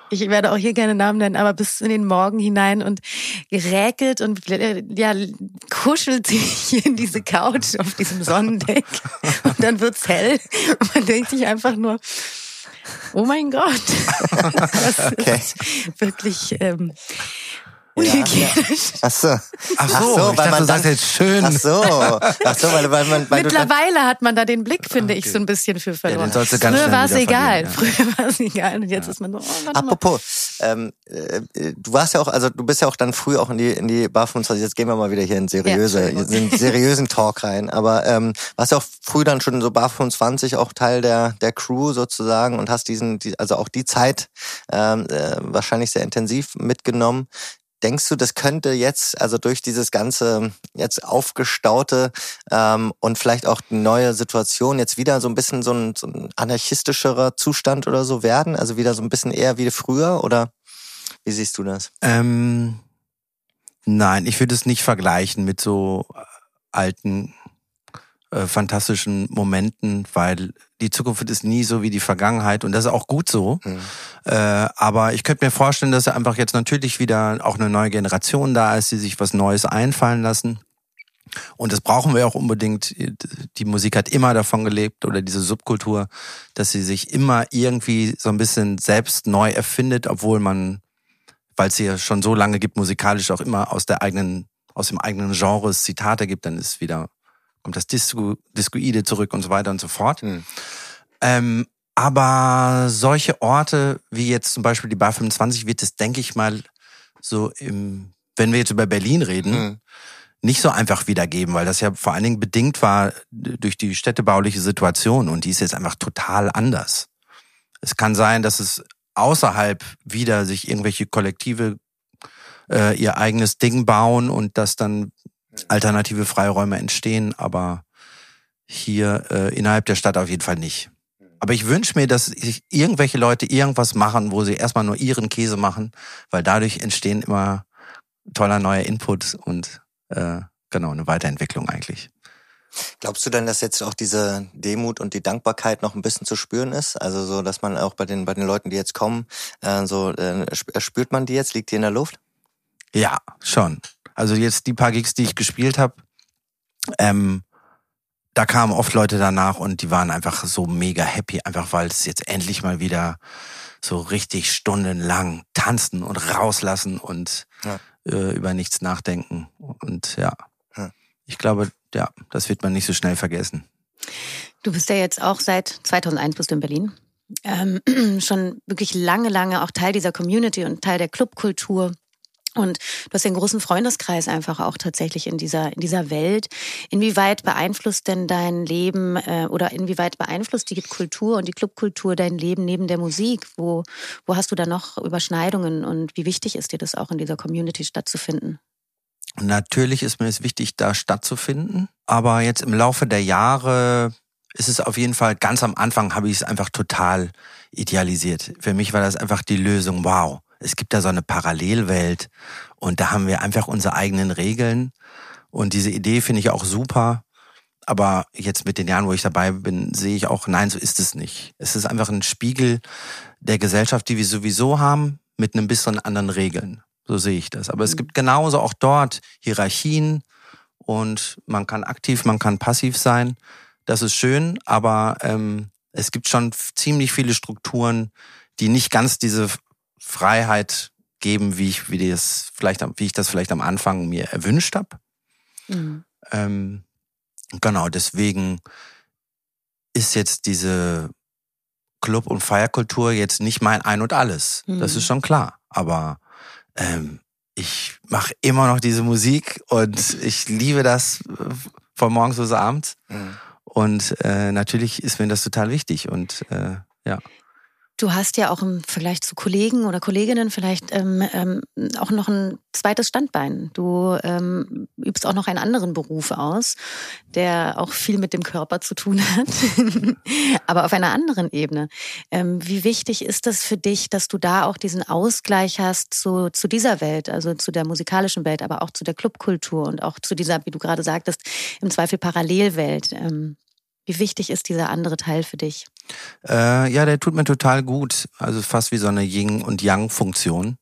Ich werde auch hier gerne Namen nennen, aber bis in den Morgen hinein und geräkelt und ja, kuschelt sich <laughs> in diese Couch auf diesem Sonnendeck. Und dann wird's hell. Und man denkt sich einfach nur, oh mein Gott, <laughs> das okay. ist wirklich ähm, Unhygienisch. Ja. Ach so. Ach so, Ach so weil dachte, man sagt jetzt schön. Ach so. Ach so, weil, weil man, weil Mittlerweile hat man da den Blick, finde okay. ich, so ein bisschen für verloren. Ja, Früher war es egal. Ja. Früher war es egal. Und jetzt ist man so, oh, Apropos, ähm, äh, du warst ja auch, also du bist ja auch dann früh auch in die, in die Bar 25, jetzt gehen wir mal wieder hier in seriöse, in den seriösen Talk rein. Aber ähm, warst ja auch früh dann schon so Bar 25 auch Teil der, der Crew sozusagen und hast diesen, die, also auch die Zeit ähm, äh, wahrscheinlich sehr intensiv mitgenommen. Denkst du, das könnte jetzt, also durch dieses ganze jetzt aufgestaute ähm, und vielleicht auch neue Situation jetzt wieder so ein bisschen so ein, so ein anarchistischerer Zustand oder so werden? Also wieder so ein bisschen eher wie früher oder wie siehst du das? Ähm, nein, ich würde es nicht vergleichen mit so alten äh, fantastischen Momenten, weil die Zukunft ist nie so wie die Vergangenheit und das ist auch gut so. Mhm. Äh, aber ich könnte mir vorstellen, dass einfach jetzt natürlich wieder auch eine neue Generation da ist, die sich was Neues einfallen lassen. Und das brauchen wir auch unbedingt. Die Musik hat immer davon gelebt oder diese Subkultur, dass sie sich immer irgendwie so ein bisschen selbst neu erfindet, obwohl man weil es hier schon so lange gibt, musikalisch auch immer aus der eigenen, aus dem eigenen Genre Zitate gibt, dann ist wieder, kommt das Disco, Discoide zurück und so weiter und so fort. Mhm. Ähm, aber solche Orte wie jetzt zum Beispiel die Bar 25 wird es, denke ich mal, so im, wenn wir jetzt über Berlin reden, mhm. nicht so einfach wiedergeben, weil das ja vor allen Dingen bedingt war durch die städtebauliche Situation und die ist jetzt einfach total anders. Es kann sein, dass es außerhalb wieder sich irgendwelche Kollektive äh, ihr eigenes Ding bauen und dass dann alternative Freiräume entstehen, aber hier äh, innerhalb der Stadt auf jeden Fall nicht. Aber ich wünsche mir, dass sich irgendwelche Leute irgendwas machen, wo sie erstmal nur ihren Käse machen, weil dadurch entstehen immer toller neuer Input und äh, genau eine Weiterentwicklung eigentlich. Glaubst du denn, dass jetzt auch diese Demut und die Dankbarkeit noch ein bisschen zu spüren ist? Also so, dass man auch bei den bei den Leuten, die jetzt kommen, äh, so äh, spürt man die jetzt? Liegt die in der Luft? Ja, schon. Also jetzt die paar Gigs, die ich gespielt habe, ähm, da kamen oft Leute danach und die waren einfach so mega happy, einfach weil es jetzt endlich mal wieder so richtig stundenlang tanzen und rauslassen und ja. äh, über nichts nachdenken. Und ja, ja, ich glaube, ja, das wird man nicht so schnell vergessen. Du bist ja jetzt auch seit 2001 bist du in Berlin. Ähm, <clears throat> schon wirklich lange, lange auch Teil dieser Community und Teil der Clubkultur. Und du hast einen großen Freundeskreis einfach auch tatsächlich in dieser, in dieser Welt. Inwieweit beeinflusst denn dein Leben äh, oder inwieweit beeinflusst die Kultur und die Clubkultur dein Leben neben der Musik? Wo, wo hast du da noch Überschneidungen und wie wichtig ist dir das auch in dieser Community stattzufinden? Natürlich ist mir es wichtig, da stattzufinden. Aber jetzt im Laufe der Jahre ist es auf jeden Fall, ganz am Anfang habe ich es einfach total idealisiert. Für mich war das einfach die Lösung, wow es gibt da so eine Parallelwelt und da haben wir einfach unsere eigenen Regeln. Und diese Idee finde ich auch super. Aber jetzt mit den Jahren, wo ich dabei bin, sehe ich auch, nein, so ist es nicht. Es ist einfach ein Spiegel der Gesellschaft, die wir sowieso haben, mit einem bisschen anderen Regeln. So sehe ich das. Aber es mhm. gibt genauso auch dort Hierarchien und man kann aktiv, man kann passiv sein. Das ist schön, aber ähm, es gibt schon ziemlich viele Strukturen, die nicht ganz diese Freiheit geben, wie ich, wie das vielleicht, wie ich das vielleicht am Anfang mir erwünscht habe. Mhm. Ähm, genau, deswegen ist jetzt diese Club- und Feierkultur jetzt nicht mein Ein und Alles. Mhm. Das ist schon klar. Aber ähm, ich mache immer noch diese Musik und ich liebe das äh, von morgens bis abends. Mhm. Und äh, natürlich ist mir das total wichtig. Und äh, ja. Du hast ja auch im Vergleich zu Kollegen oder Kolleginnen vielleicht ähm, ähm, auch noch ein zweites Standbein. Du ähm, übst auch noch einen anderen Beruf aus, der auch viel mit dem Körper zu tun hat, <laughs> aber auf einer anderen Ebene. Ähm, wie wichtig ist das für dich, dass du da auch diesen Ausgleich hast zu, zu dieser Welt, also zu der musikalischen Welt, aber auch zu der Clubkultur und auch zu dieser, wie du gerade sagtest, im Zweifel Parallelwelt? Wie wichtig ist dieser andere Teil für dich? Äh, ja, der tut mir total gut. Also fast wie so eine Yin- und Yang-Funktion.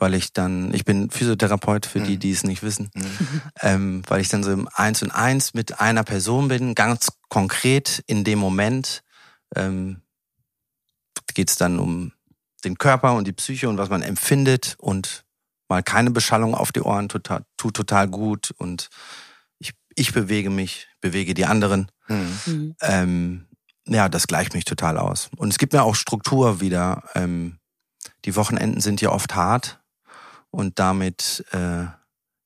Weil ich dann, ich bin Physiotherapeut für die, mhm. die es nicht wissen, mhm. <laughs> ähm, weil ich dann so im Eins und Eins mit einer Person bin, ganz konkret in dem Moment ähm, geht es dann um den Körper und die Psyche und was man empfindet und mal keine Beschallung auf die Ohren tut, tut total gut und ich, bewege mich, bewege die anderen. Mhm. Ähm, ja, das gleicht mich total aus. Und es gibt mir auch Struktur wieder. Ähm, die Wochenenden sind ja oft hart und damit äh,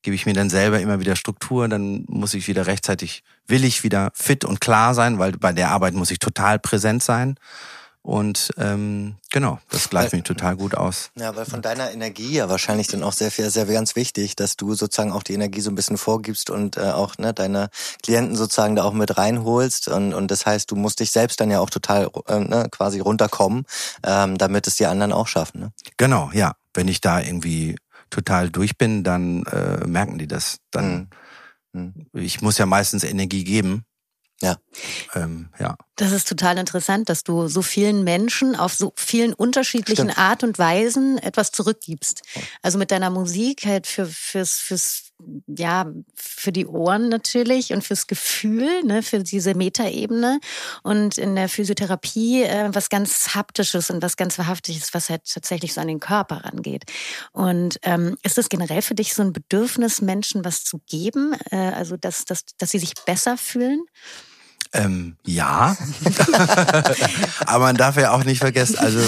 gebe ich mir dann selber immer wieder Struktur. Dann muss ich wieder rechtzeitig, will ich wieder fit und klar sein, weil bei der Arbeit muss ich total präsent sein. Und ähm, genau, das gleicht mich total gut aus. Ja, weil von deiner Energie ja wahrscheinlich dann auch sehr viel, sehr ganz wichtig, dass du sozusagen auch die Energie so ein bisschen vorgibst und äh, auch ne, deine Klienten sozusagen da auch mit reinholst. Und, und das heißt, du musst dich selbst dann ja auch total äh, ne, quasi runterkommen, ähm, damit es die anderen auch schaffen. Ne? Genau, ja. Wenn ich da irgendwie total durch bin, dann äh, merken die das. Dann mhm. ich muss ja meistens Energie geben. Ja. Ähm, ja. Das ist total interessant, dass du so vielen Menschen auf so vielen unterschiedlichen Stimmt. Art und Weisen etwas zurückgibst. Also mit deiner Musik halt für, fürs, fürs, ja, für die Ohren natürlich und fürs Gefühl, ne, für diese Metaebene und in der Physiotherapie äh, was ganz Haptisches und was ganz Wahrhaftiges, was halt tatsächlich so an den Körper rangeht. Und ähm, ist es generell für dich so ein Bedürfnis, Menschen was zu geben? Äh, also, dass, dass, dass sie sich besser fühlen? Ähm, ja, <laughs> aber man darf ja auch nicht vergessen, also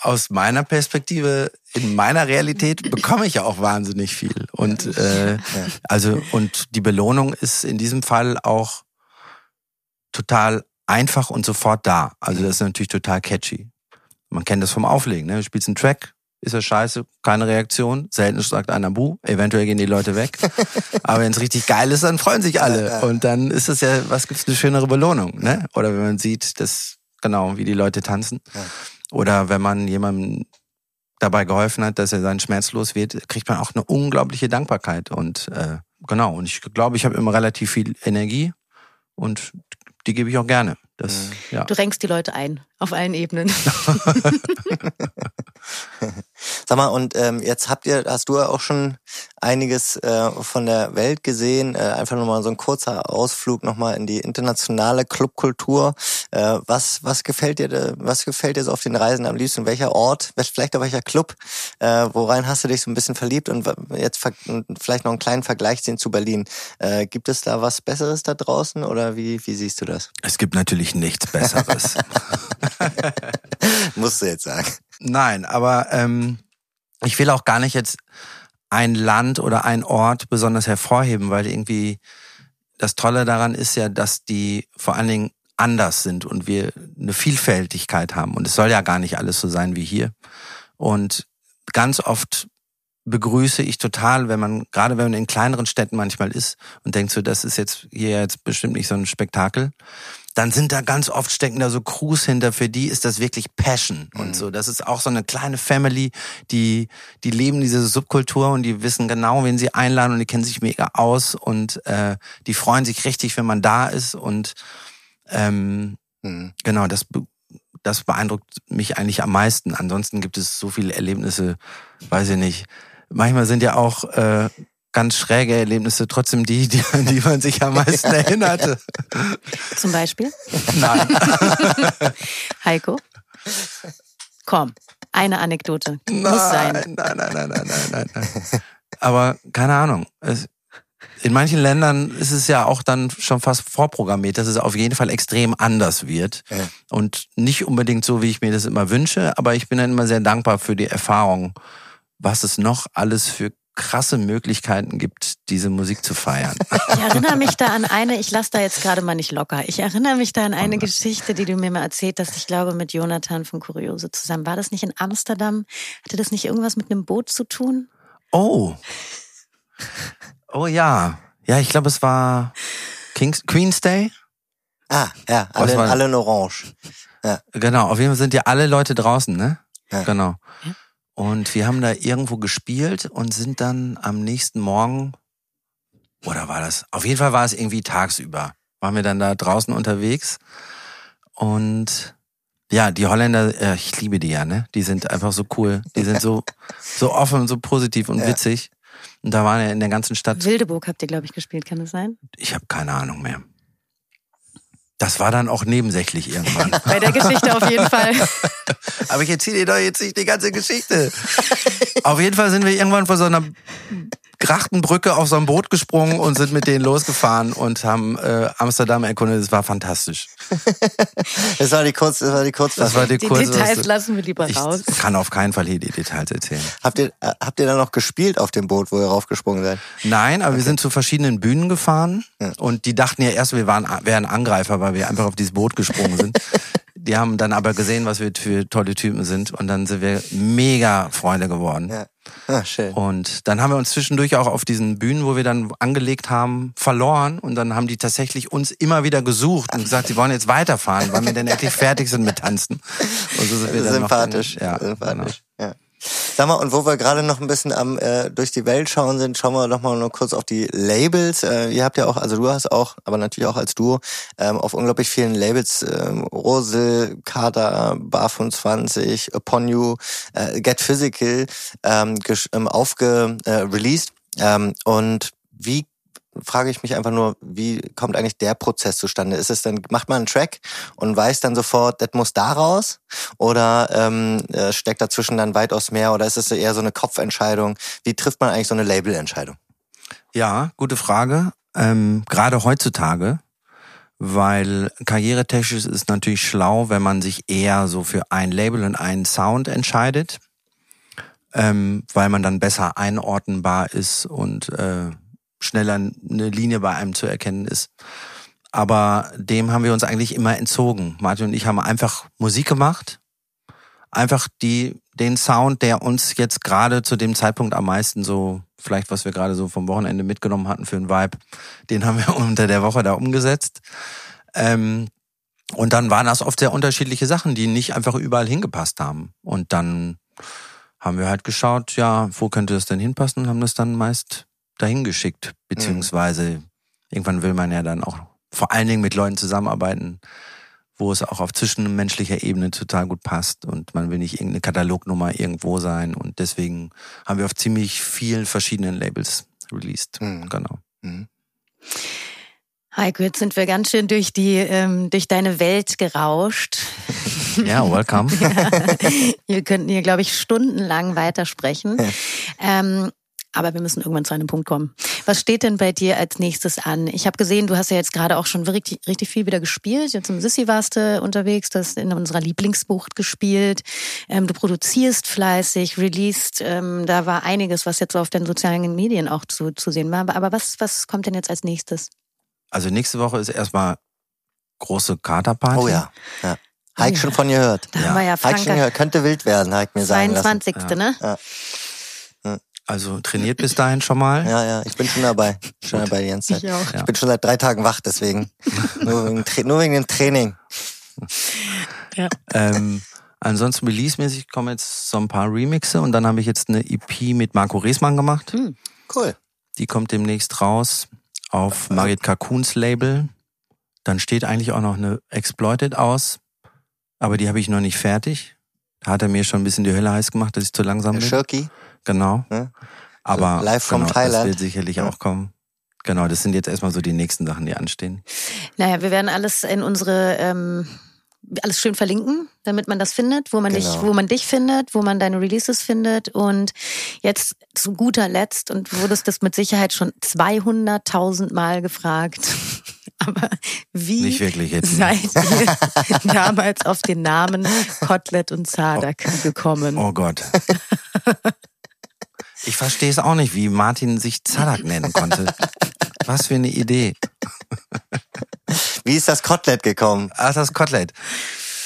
aus meiner Perspektive, in meiner Realität bekomme ich ja auch wahnsinnig viel. Und äh, also und die Belohnung ist in diesem Fall auch total einfach und sofort da. Also das ist natürlich total catchy. Man kennt das vom Auflegen. Ne? Du spielst einen Track, ist er scheiße, keine Reaktion. Selten sagt einer Bu, eventuell gehen die Leute weg. <laughs> Aber wenn es richtig geil ist, dann freuen sich alle. Und dann ist es ja, was gibt's eine schönere Belohnung, ne? Oder wenn man sieht, dass, genau, wie die Leute tanzen. Oder wenn man jemandem dabei geholfen hat, dass er seinen Schmerz los wird, kriegt man auch eine unglaubliche Dankbarkeit. Und äh, genau, und ich glaube, ich habe immer relativ viel Energie und die gebe ich auch gerne. Das, ja. Du renkst die Leute ein, auf allen Ebenen. <laughs> <laughs> <laughs> Sag mal, und ähm, jetzt habt ihr, hast du ja auch schon einiges äh, von der Welt gesehen. Äh, einfach nochmal so ein kurzer Ausflug nochmal in die internationale Clubkultur. Äh, was, was gefällt dir, was gefällt dir so auf den Reisen am liebsten? Welcher Ort, vielleicht auch welcher Club? Äh, worein hast du dich so ein bisschen verliebt? Und jetzt vielleicht noch einen kleinen Vergleich sehen zu Berlin. Äh, gibt es da was Besseres da draußen oder wie, wie siehst du das? Es gibt natürlich nichts Besseres. <laughs> <laughs> Musst du jetzt sagen. Nein, aber ähm, ich will auch gar nicht jetzt ein Land oder ein Ort besonders hervorheben, weil irgendwie das Tolle daran ist ja, dass die vor allen Dingen anders sind und wir eine Vielfältigkeit haben. Und es soll ja gar nicht alles so sein wie hier. Und ganz oft begrüße ich total, wenn man, gerade wenn man in kleineren Städten manchmal ist und denkt so, das ist jetzt hier jetzt bestimmt nicht so ein Spektakel, dann sind da ganz oft stecken da so Crews hinter, für die ist das wirklich Passion mhm. und so. Das ist auch so eine kleine Family, die, die leben diese Subkultur und die wissen genau, wen sie einladen und die kennen sich mega aus und äh, die freuen sich richtig, wenn man da ist und ähm, mhm. genau, das das beeindruckt mich eigentlich am meisten. Ansonsten gibt es so viele Erlebnisse, weiß ich nicht. Manchmal sind ja auch äh, ganz schräge Erlebnisse trotzdem die, die, die man sich am meisten erinnerte. Zum Beispiel? Nein. <laughs> Heiko? Komm, eine Anekdote. Nein, Muss sein. Nein, nein, nein, nein, nein, nein, nein. Aber keine Ahnung. Es, in manchen Ländern ist es ja auch dann schon fast vorprogrammiert, dass es auf jeden Fall extrem anders wird. Ja. Und nicht unbedingt so, wie ich mir das immer wünsche, aber ich bin dann immer sehr dankbar für die Erfahrung, was es noch alles für krasse Möglichkeiten gibt, diese Musik zu feiern. <laughs> Ich erinnere mich da an eine, ich lasse da jetzt gerade mal nicht locker. Ich erinnere mich da an eine Geschichte, die du mir mal erzählt hast, ich glaube mit Jonathan von Kuriose zusammen. War das nicht in Amsterdam? Hatte das nicht irgendwas mit einem Boot zu tun? Oh. Oh ja. Ja, ich glaube, es war King's, Queen's Day. Ah, ja, alle, alle in Orange. Ja. Genau, auf jeden Fall sind ja alle Leute draußen, ne? Ja. Genau. Ja. Und wir haben da irgendwo gespielt und sind dann am nächsten Morgen, oder war das? Auf jeden Fall war es irgendwie tagsüber. Waren wir dann da draußen unterwegs und ja, die Holländer, äh, ich liebe die ja, ne? Die sind einfach so cool. Die sind so, <laughs> so offen und so positiv und ja. witzig. Und da waren ja in der ganzen Stadt. Wildeburg habt ihr, glaube ich, gespielt, kann das sein? Ich habe keine Ahnung mehr. Das war dann auch nebensächlich irgendwann. <laughs> Bei der Geschichte auf jeden Fall. <laughs> Aber ich erzähle dir doch jetzt nicht die ganze Geschichte. auf jeden Fall sind wir irgendwann vor so einer Grachtenbrücke auf so ein Boot gesprungen und sind mit denen losgefahren und haben äh, Amsterdam erkundet. Das war fantastisch. <laughs> das war die kurz, das war die kurz. Das war die, die kurze, Details lassen wir lieber ich raus. Ich kann auf keinen Fall hier die Details erzählen. Habt ihr, äh, habt ihr dann noch gespielt auf dem Boot, wo ihr raufgesprungen seid? Nein, aber okay. wir sind zu verschiedenen Bühnen gefahren ja. und die dachten ja erst, wir waren, wären Angreifer, weil wir einfach auf dieses Boot gesprungen sind. <laughs> Die haben dann aber gesehen, was wir für tolle Typen sind und dann sind wir mega Freunde geworden. Ja. Ah, schön. Und dann haben wir uns zwischendurch auch auf diesen Bühnen, wo wir dann angelegt haben, verloren und dann haben die tatsächlich uns immer wieder gesucht und gesagt, sie wollen jetzt weiterfahren, weil wir dann endlich fertig sind mit Tanzen. Und so sind wir dann sympathisch, noch, ja, sympathisch. Genau. Ja. Sag mal, und wo wir gerade noch ein bisschen am äh, durch die Welt schauen sind, schauen wir noch mal nur kurz auf die Labels. Äh, ihr habt ja auch, also du hast auch, aber natürlich auch als Duo, ähm, auf unglaublich vielen Labels, ähm, Rosel, Kader, Bar 25, Upon You, äh, Get Physical, ähm, ähm, aufge äh. Ähm, und wie frage ich mich einfach nur, wie kommt eigentlich der Prozess zustande? Ist es dann, macht man einen Track und weiß dann sofort, das muss da raus? Oder ähm, äh, steckt dazwischen dann weitaus mehr? Oder ist es eher so eine Kopfentscheidung? Wie trifft man eigentlich so eine Labelentscheidung? Ja, gute Frage. Ähm, Gerade heutzutage, weil karrieretechnisch ist es natürlich schlau, wenn man sich eher so für ein Label und einen Sound entscheidet, ähm, weil man dann besser einordnenbar ist und äh, schneller eine Linie bei einem zu erkennen ist. Aber dem haben wir uns eigentlich immer entzogen. Martin und ich haben einfach Musik gemacht. Einfach die, den Sound, der uns jetzt gerade zu dem Zeitpunkt am meisten so, vielleicht was wir gerade so vom Wochenende mitgenommen hatten für einen Vibe, den haben wir <laughs> unter der Woche da umgesetzt. Ähm, und dann waren das oft sehr unterschiedliche Sachen, die nicht einfach überall hingepasst haben. Und dann haben wir halt geschaut, ja, wo könnte das denn hinpassen und haben das dann meist dahin geschickt, beziehungsweise mhm. irgendwann will man ja dann auch vor allen Dingen mit Leuten zusammenarbeiten, wo es auch auf zwischenmenschlicher Ebene total gut passt und man will nicht irgendeine Katalognummer irgendwo sein und deswegen haben wir auf ziemlich vielen verschiedenen Labels released. Mhm. Genau. Mhm. Heiko, jetzt sind wir ganz schön durch die ähm, durch deine Welt gerauscht. <laughs> Ja, welcome. <laughs> ja, wir könnten hier, glaube ich, stundenlang weitersprechen. Ja. <laughs> Ähm, aber wir müssen irgendwann zu einem Punkt kommen. Was steht denn bei dir als nächstes an? Ich habe gesehen, du hast ja jetzt gerade auch schon richtig, richtig viel wieder gespielt. Jetzt im Sissi warst du unterwegs, du hast in unserer Lieblingsbucht gespielt. Ähm, du produzierst fleißig, released. Ähm, da war einiges, was jetzt auf den sozialen Medien auch zu, zu sehen war. Aber was, was kommt denn jetzt als nächstes? Also nächste Woche ist erstmal große Katerparty. Oh ja. ja. Heik schon von gehört. Da ja. haben wir ja Heik schon gehört. Könnte wild werden, Heik mir sagen 22. lassen. 22. ne? Ja. Also trainiert bis dahin schon mal? Ja, ja, ich bin schon dabei. <laughs> Schon dabei die ganze Zeit. Ich, auch. ich bin schon seit drei Tagen wach, deswegen. nur, wegen, nur wegen dem Training. Ja. Ähm, ansonsten release-mäßig kommen jetzt so ein paar Remixe und dann habe ich jetzt eine EP mit Marco Reesmann gemacht. Hm, cool. Die kommt demnächst raus auf Margit Carcoons Label. Dann steht eigentlich auch noch eine Exploited aus, aber die habe ich noch nicht fertig. Da hat er mir schon ein bisschen die Hölle heiß gemacht, dass ich zu langsam bin. Shirky. Genau. Ja? Aber live from genau, Thailand. das wird sicherlich ja. auch kommen. Genau, das sind jetzt erstmal so die nächsten Sachen, die anstehen. Naja, wir werden alles in unsere ähm, alles schön verlinken, damit man das findet, wo man genau. dich, wo man dich findet, wo man deine Releases findet. Und jetzt zu guter Letzt, und wurdest das mit Sicherheit schon 200.000 Mal gefragt. <laughs> Aber wie Nicht wirklich jetzt. seid ihr <laughs> damals auf den Namen Kotlet und Zadak oh. gekommen? Oh Gott. <laughs> Ich verstehe es auch nicht, wie Martin sich Zadak nennen konnte. Was für eine Idee. Wie ist das Kotelett gekommen? Ach, das Kotelett.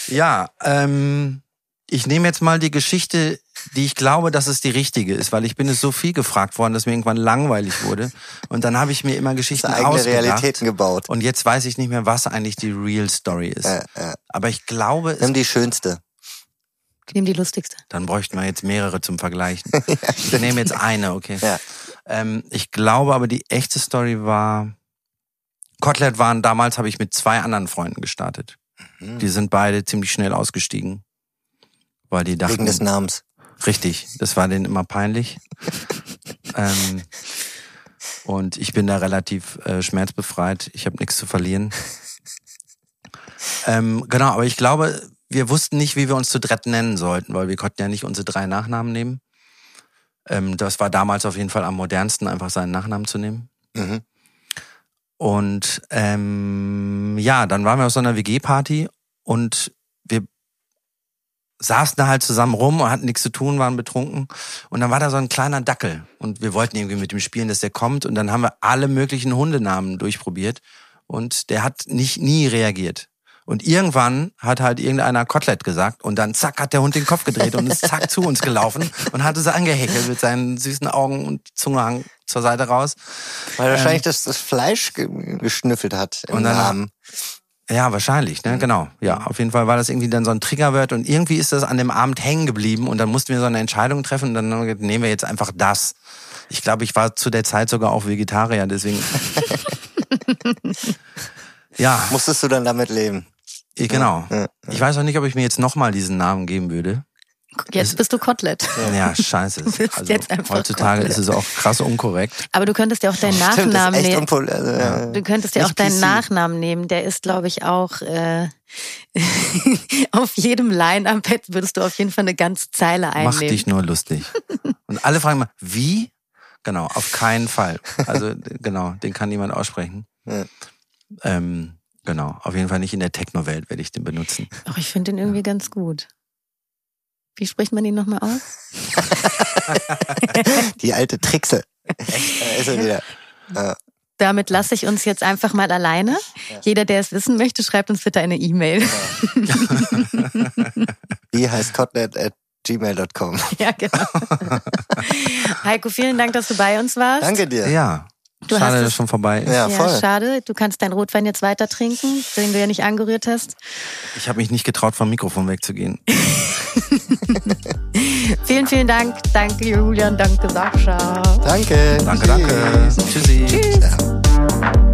Ja, ähm, ich nehme jetzt mal die Geschichte, die ich glaube, dass es die richtige ist, weil ich bin es so viel gefragt worden, dass mir irgendwann langweilig wurde. Und dann habe ich mir immer Geschichten eigene ausgedacht. Realitäten gebaut. Und jetzt weiß ich nicht mehr, was eigentlich die Real Story ist. Äh, äh. Aber ich glaube, Nimm die schönste. Nimm die lustigste. Dann bräuchten wir jetzt mehrere zum Vergleichen. <laughs> ja, ich nehme jetzt eine, okay. Ja. Ähm, ich glaube aber, die echte Story war, Kotlet waren damals, habe ich mit zwei anderen Freunden gestartet. Mhm. Die sind beide ziemlich schnell ausgestiegen. Weil die dachten. Wegen des Namens. Richtig, das war denen immer peinlich. <laughs> ähm, und ich bin da relativ äh, schmerzbefreit. Ich habe nichts zu verlieren. <laughs> ähm, genau, aber ich glaube, wir wussten nicht, wie wir uns zu dritt nennen sollten, weil wir konnten ja nicht unsere drei Nachnamen nehmen. Ähm, das war damals auf jeden Fall am modernsten, einfach seinen Nachnamen zu nehmen. Mhm. Und ähm, ja, dann waren wir auf so einer WG-Party und wir saßen da halt zusammen rum und hatten nichts zu tun, waren betrunken. Und dann war da so ein kleiner Dackel. Und wir wollten irgendwie mit dem spielen, dass der kommt. Und dann haben wir alle möglichen Hundenamen durchprobiert. Und der hat nicht nie reagiert. Und irgendwann hat halt irgendeiner Kotelett gesagt und dann zack hat der Hund den Kopf gedreht und ist zack zu uns gelaufen <laughs> und hatte sie angehäkelt mit seinen süßen Augen und Zunge zur Seite raus. Weil wahrscheinlich ähm, das, das Fleisch geschnüffelt hat im und dann, Namen. Ja, wahrscheinlich, ne? Genau. Ja, auf jeden Fall war das irgendwie dann so ein Triggerwort und irgendwie ist das an dem Abend hängen geblieben und dann mussten wir so eine Entscheidung treffen und dann haben wir gesagt, nehmen wir jetzt einfach das. Ich glaube, ich war zu der Zeit sogar auch Vegetarier, deswegen. <laughs> ja, Musstest du dann damit leben? Ich, genau. Ja, ja. Ich weiß auch nicht, ob ich mir jetzt nochmal diesen Namen geben würde. Jetzt bist du Kotelett. Ja, <laughs> scheiße. bist Also, jetzt einfach heutzutage Kotelett. ist es auch krass unkorrekt. Aber du könntest ja auch deinen <laughs> Stimmt, das ist Nachnamen echt nehmen. unpol also, ja. Du könntest ja auch deinen PC. Nachnamen nehmen. Der ist, glaube ich, auch äh, <laughs> auf jedem Line-Up würdest du auf jeden Fall eine ganze Zeile Mach einnehmen. dich nur lustig. Und alle fragen mal, wie? Genau, auf keinen Fall. Also genau, den kann niemand aussprechen. Ja. Ähm, genau, auf jeden Fall nicht in der Techno-Welt werde ich den benutzen. Ach, ich finde den irgendwie ganz gut. Wie spricht man ihn nochmal aus? <laughs> Die alte Trixe. Da ist er wieder. Ja. Damit lasse ich uns jetzt einfach mal alleine. Jeder, der es wissen möchte, schreibt uns bitte eine E-Mail. <laughs> Wie heißt Kotlet at gmail.com. ja, genau. <laughs> Heiko, vielen Dank, dass du bei uns warst. Danke dir. Ja, Du schade, dass es schon vorbei ist. Ja, Ja, voll. schade. Du kannst deinen Rotwein jetzt weiter trinken, den du ja nicht angerührt hast. Ich habe mich nicht getraut, vom Mikrofon wegzugehen. <laughs> Vielen, vielen Dank. Danke, Julian. Danke, Sascha. Danke. Danke, danke. Tschüssi. Tschüss. Ja.